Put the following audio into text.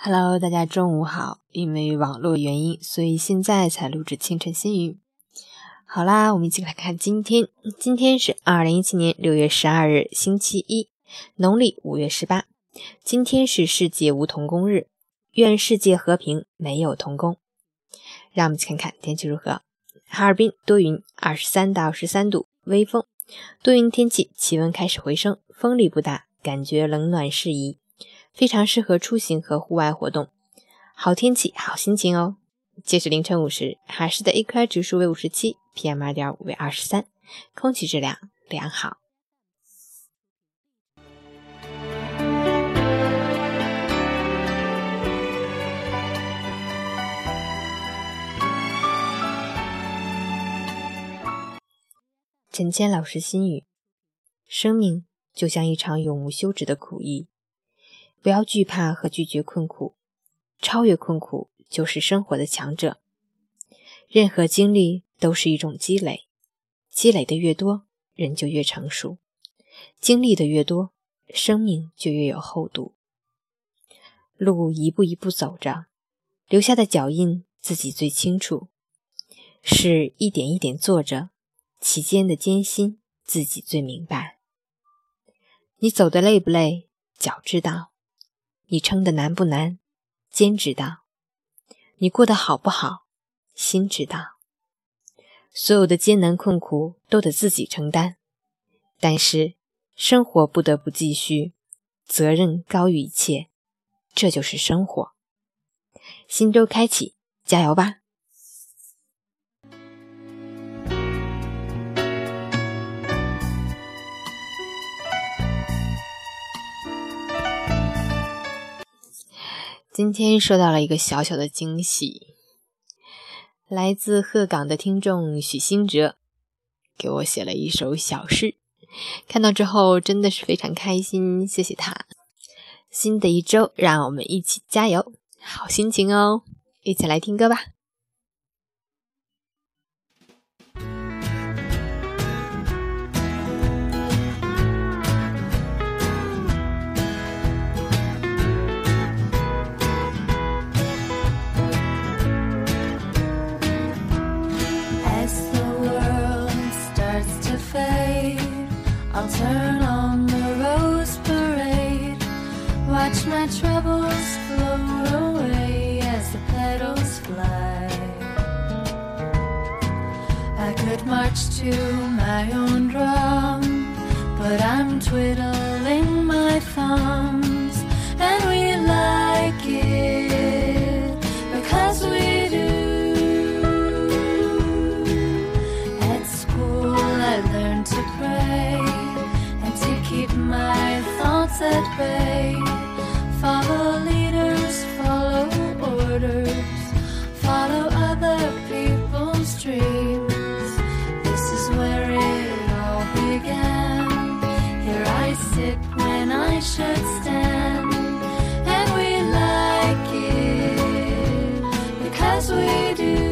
Hello，大家中午好。因为网络原因，所以现在才录制清晨新语。好啦，我们一起来看今天。今天是二零一七年六月十二日，星期一，农历五月十八。今天是世界无童工日，愿世界和平，没有童工。让我们去看看天气如何。哈尔滨多云，二十三到十三度，微风，多云天气，气温开始回升，风力不大，感觉冷暖适宜。非常适合出行和户外活动，好天气好心情哦。截止凌晨五时，海市的 AQI 指数为五十七，PM 二点五为二十三，空气质量良好。陈谦老师心语：生命就像一场永无休止的苦役。不要惧怕和拒绝困苦，超越困苦就是生活的强者。任何经历都是一种积累，积累的越多，人就越成熟；经历的越多，生命就越有厚度。路一步一步走着，留下的脚印自己最清楚；事一点一点做着，其间的艰辛自己最明白。你走的累不累，脚知道。你撑得难不难，肩知道；你过得好不好，心知道。所有的艰难困苦都得自己承担，但是生活不得不继续，责任高于一切，这就是生活。新周开启，加油吧！今天收到了一个小小的惊喜，来自鹤岗的听众许新哲给我写了一首小诗，看到之后真的是非常开心，谢谢他。新的一周，让我们一起加油，好心情哦！一起来听歌吧。fade. I'll turn on the rose parade. Watch my troubles float away as the petals fly. I could march to my own drum, but I'm twiddling my thumbs, and we like it. again. Here I sit when I should stand, and we like it because we do.